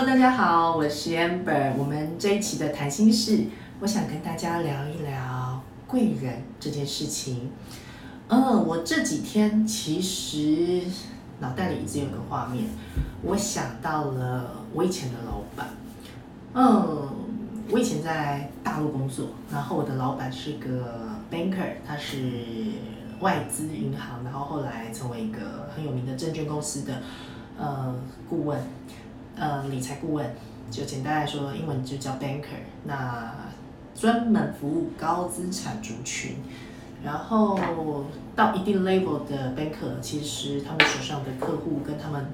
Hello，大家好，我是 Amber。我们这一期的谈心事，我想跟大家聊一聊贵人这件事情。嗯，我这几天其实脑袋里一直有个画面，我想到了我以前的老板。嗯，我以前在大陆工作，然后我的老板是个 banker，他是外资银行，然后后来成为一个很有名的证券公司的呃顾问。呃，理财顾问，就简单来说，英文就叫 banker。那专门服务高资产族群，然后到一定 level 的 banker，其实他们手上的客户跟他们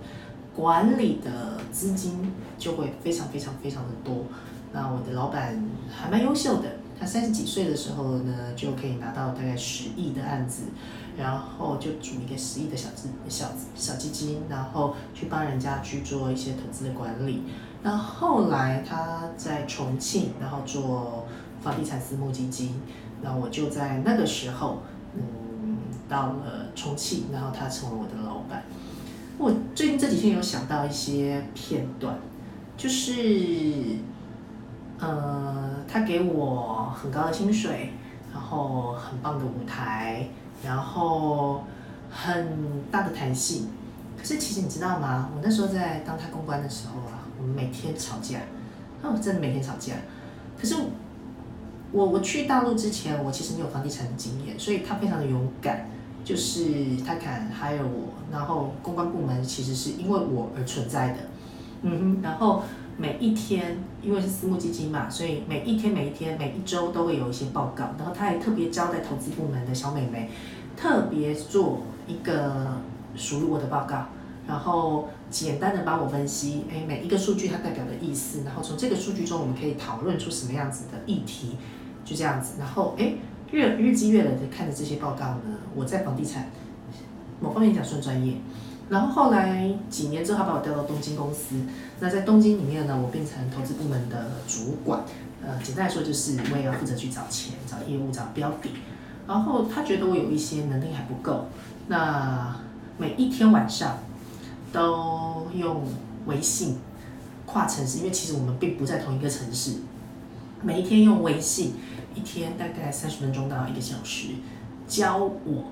管理的资金就会非常非常非常的多。那我的老板还蛮优秀的，他三十几岁的时候呢，就可以拿到大概十亿的案子。然后就组一个十亿的小资小小基金，然后去帮人家去做一些投资的管理。那后来他在重庆，然后做房地产私募基金。那我就在那个时候，嗯，到了重庆，然后他成为我的老板。我最近这几天有想到一些片段，就是，呃，他给我很高的薪水，然后很棒的舞台。然后很大的弹性，可是其实你知道吗？我那时候在当他公关的时候啊，我们每天吵架，哦，真的每天吵架。可是我我去大陆之前，我其实没有房地产的经验，所以他非常的勇敢，就是他敢 hire 我。然后公关部门其实是因为我而存在的，嗯哼。然后每一天，因为是私募基金嘛，所以每一天每一天每一周都会有一些报告。然后他还特别交代投资部门的小美眉。特别做一个属于我的报告，然后简单的帮我分析，哎，每一个数据它代表的意思，然后从这个数据中我们可以讨论出什么样子的议题，就这样子，然后哎，越日积月累的看着这些报告呢，我在房地产某方面讲算专业，然后后来几年之后，他把我调到东京公司，那在东京里面呢，我变成投资部门的主管，呃，简单来说就是我也要负责去找钱、找业务、找标的。然后他觉得我有一些能力还不够，那每一天晚上都用微信跨城市，因为其实我们并不在同一个城市。每一天用微信，一天大概三十分钟到一个小时，教我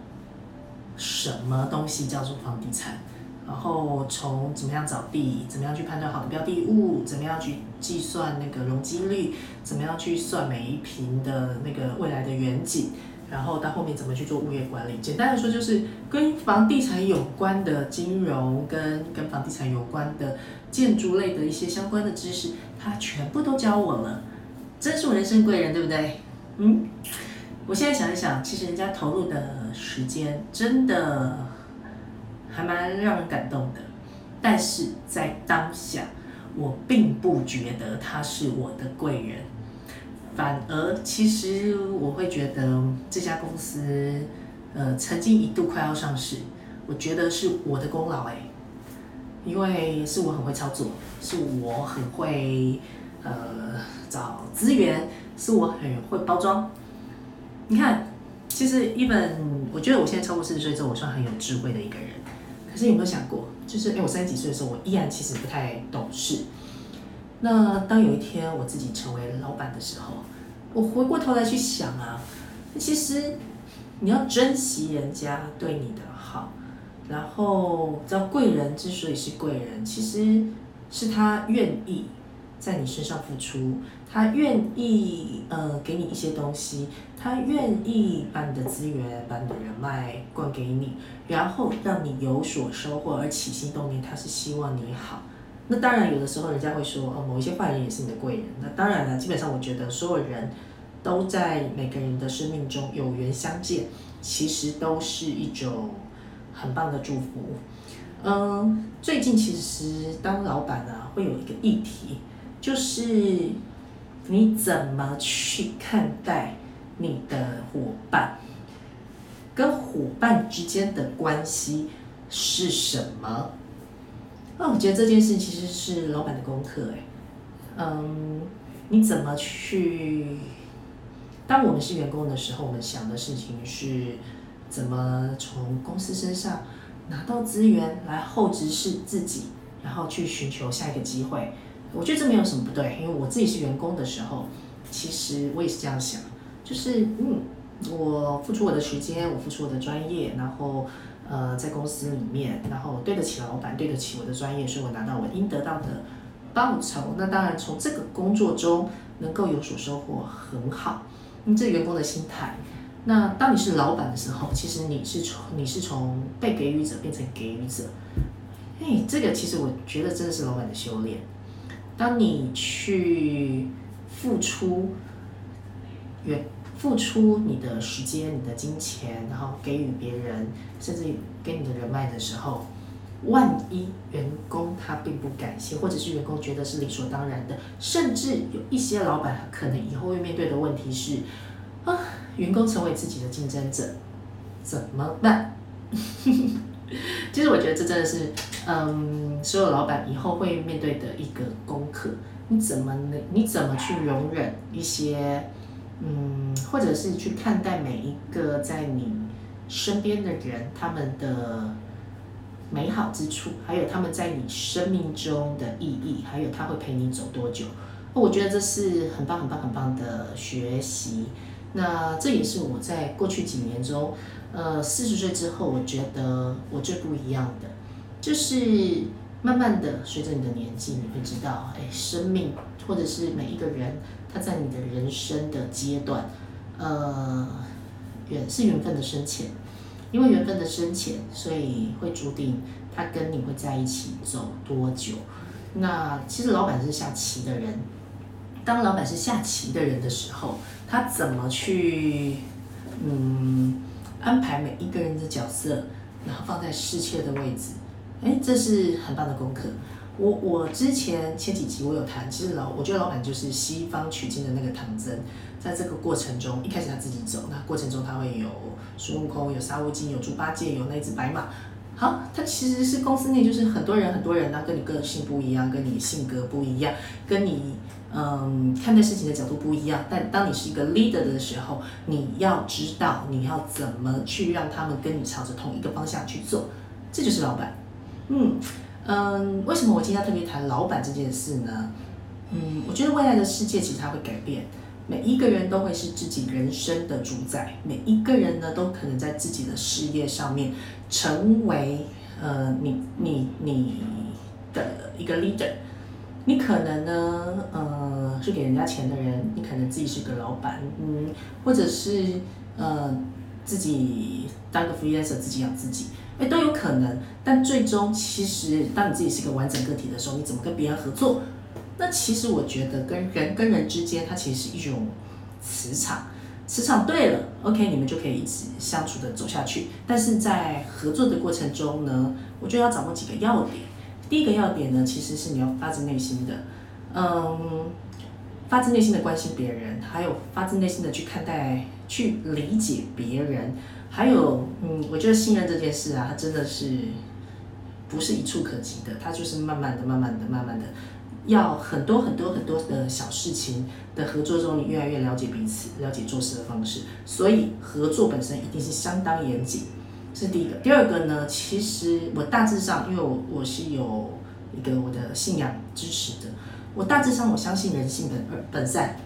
什么东西叫做房地产，然后从怎么样找地，怎么样去判断好的标的物，怎么样去计算那个容积率，怎么样去算每一平的那个未来的远景。然后到后面怎么去做物业管理？简单的说，就是跟房地产有关的金融，跟跟房地产有关的建筑类的一些相关的知识，他全部都教我了，真是我人生贵人，对不对？嗯，我现在想一想，其实人家投入的时间真的还蛮让人感动的，但是在当下，我并不觉得他是我的贵人。反而，其实我会觉得这家公司，呃，曾经一度快要上市，我觉得是我的功劳哎，因为是我很会操作，是我很会呃找资源，是我很会包装。你看，其实一本，我觉得我现在超过四十岁之后，我算很有智慧的一个人。可是有没有想过，就是哎，我三十几岁的时候，我依然其实不太懂事。那当有一天我自己成为老板的时候，我回过头来去想啊，其实你要珍惜人家对你的好，然后知道贵人之所以是贵人，其实是他愿意在你身上付出，他愿意呃给你一些东西，他愿意把你的资源、把你的人脉灌给你，然后让你有所收获而起心动念，他是希望你好。那当然，有的时候人家会说，哦，某一些坏人也是你的贵人。那当然了，基本上我觉得所有人都在每个人的生命中有缘相见，其实都是一种很棒的祝福。嗯，最近其实当老板呢，会有一个议题，就是你怎么去看待你的伙伴，跟伙伴之间的关系是什么？那我觉得这件事其实是老板的功课，哎，嗯，你怎么去？当我们是员工的时候，我们想的事情是怎么从公司身上拿到资源来厚植是自己，然后去寻求下一个机会，我觉得这没有什么不对，因为我自己是员工的时候，其实我也是这样想，就是嗯，我付出我的时间，我付出我的专业，然后呃在公司里面，然后对得起老板，对得起我的专业，所以我拿到我应得到的报酬。那当然从这个工作中能够有所收获很好，嗯，这员工的心态。那当你是老板的时候，其实你是从你是从被给予者变成给予者，哎，这个其实我觉得真的是老板的修炼。当你去付出，远付出你的时间、你的金钱，然后给予别人，甚至给你的人脉的时候，万一员工他并不感谢，或者是员工觉得是理所当然的，甚至有一些老板可能以后会面对的问题是，啊，员工成为自己的竞争者，怎么办？其实我觉得这真的是，嗯，所有老板以后会面对的一个功课。你怎么能？你怎么去容忍一些，嗯，或者是去看待每一个在你身边的人，他们的美好之处，还有他们在你生命中的意义，还有他会陪你走多久？我觉得这是很棒、很棒、很棒的学习。那这也是我在过去几年中。呃，四十岁之后，我觉得我最不一样的，就是慢慢的随着你的年纪，你会知道，哎，生命或者是每一个人，他在你的人生的阶段，呃，缘是缘分的深浅，因为缘分的深浅，所以会注定他跟你会在一起走多久。那其实老板是下棋的人，当老板是下棋的人的时候，他怎么去，嗯。安排每一个人的角色，然后放在适切的位置，哎，这是很棒的功课。我我之前前几集我有谈，其实老我觉得老板就是西方取经的那个唐僧，在这个过程中，一开始他自己走，那过程中他会有孙悟空、有沙悟净、有猪八戒、有那只白马。好，他其实是公司内就是很多人很多人呢，跟你个性不一样，跟你性格不一样，跟你。嗯，看待事情的角度不一样，但当你是一个 leader 的时候，你要知道你要怎么去让他们跟你朝着同一个方向去做，这就是老板。嗯嗯，为什么我今天要特别谈老板这件事呢？嗯，我觉得未来的世界其实它会改变，每一个人都会是自己人生的主宰，每一个人呢都可能在自己的事业上面成为呃你你你的一个 leader。你可能呢，呃，是给人家钱的人，你可能自己是个老板，嗯，或者是呃自己当个 freelancer 自己养自己，哎，都有可能。但最终，其实当你自己是个完整个体的时候，你怎么跟别人合作？那其实我觉得跟人跟人之间，它其实是一种磁场，磁场对了，OK，你们就可以一直相处的走下去。但是在合作的过程中呢，我觉得要掌握几个要点。第一个要点呢，其实是你要发自内心的，嗯，发自内心的关心别人，还有发自内心的去看待、去理解别人，还有，嗯，我觉得信任这件事啊，它真的是不是一触可及的，它就是慢慢的、慢慢的、慢慢的，要很多很多很多的小事情的合作中，你越来越了解彼此，了解做事的方式，所以合作本身一定是相当严谨。这是第一个，第二个呢？其实我大致上，因为我我是有一个我的信仰支持的，我大致上我相信人性本本善，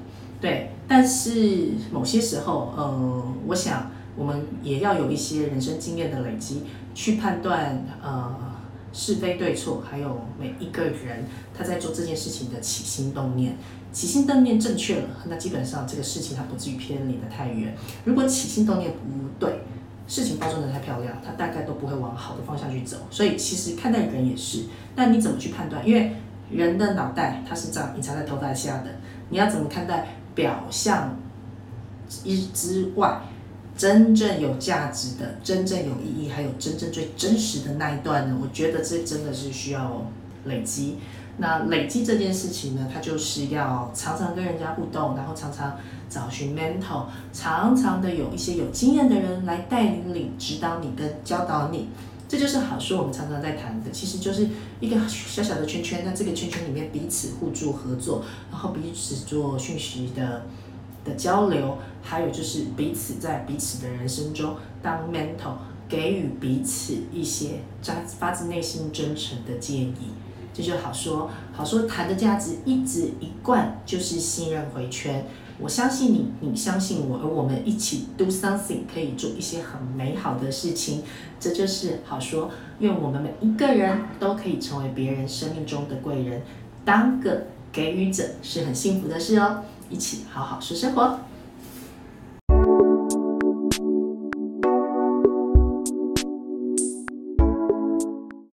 对。但是某些时候，呃，我想我们也要有一些人生经验的累积，去判断呃是非对错，还有每一个人他在做这件事情的起心动念，起心动念正确了，那基本上这个事情它不至于偏离的太远。如果起心动念不对，事情包装的太漂亮，他大概都不会往好的方向去走。所以其实看待人也是，那你怎么去判断？因为人的脑袋它是长隐藏在头发下的，你要怎么看待表象一之外，真正有价值的、真正有意义，还有真正最真实的那一段呢？我觉得这真的是需要累积。那累积这件事情呢，它就是要常常跟人家互动，然后常常。找寻 mentor，常常的有一些有经验的人来带领你、指导你跟教导你，这就是好书。我们常常在谈的，其实就是一个小小的圈圈。那这个圈圈里面彼此互助合作，然后彼此做讯息的的交流，还有就是彼此在彼此的人生中当 mentor，给予彼此一些发发自内心真诚的建议。这就好说。好说谈的价值一直一贯就是信任回圈。我相信你，你相信我，而我们一起 do something 可以做一些很美好的事情。这就是好说，愿我们每一个人都可以成为别人生命中的贵人，当个给予者是很幸福的事哦。一起好好说生活。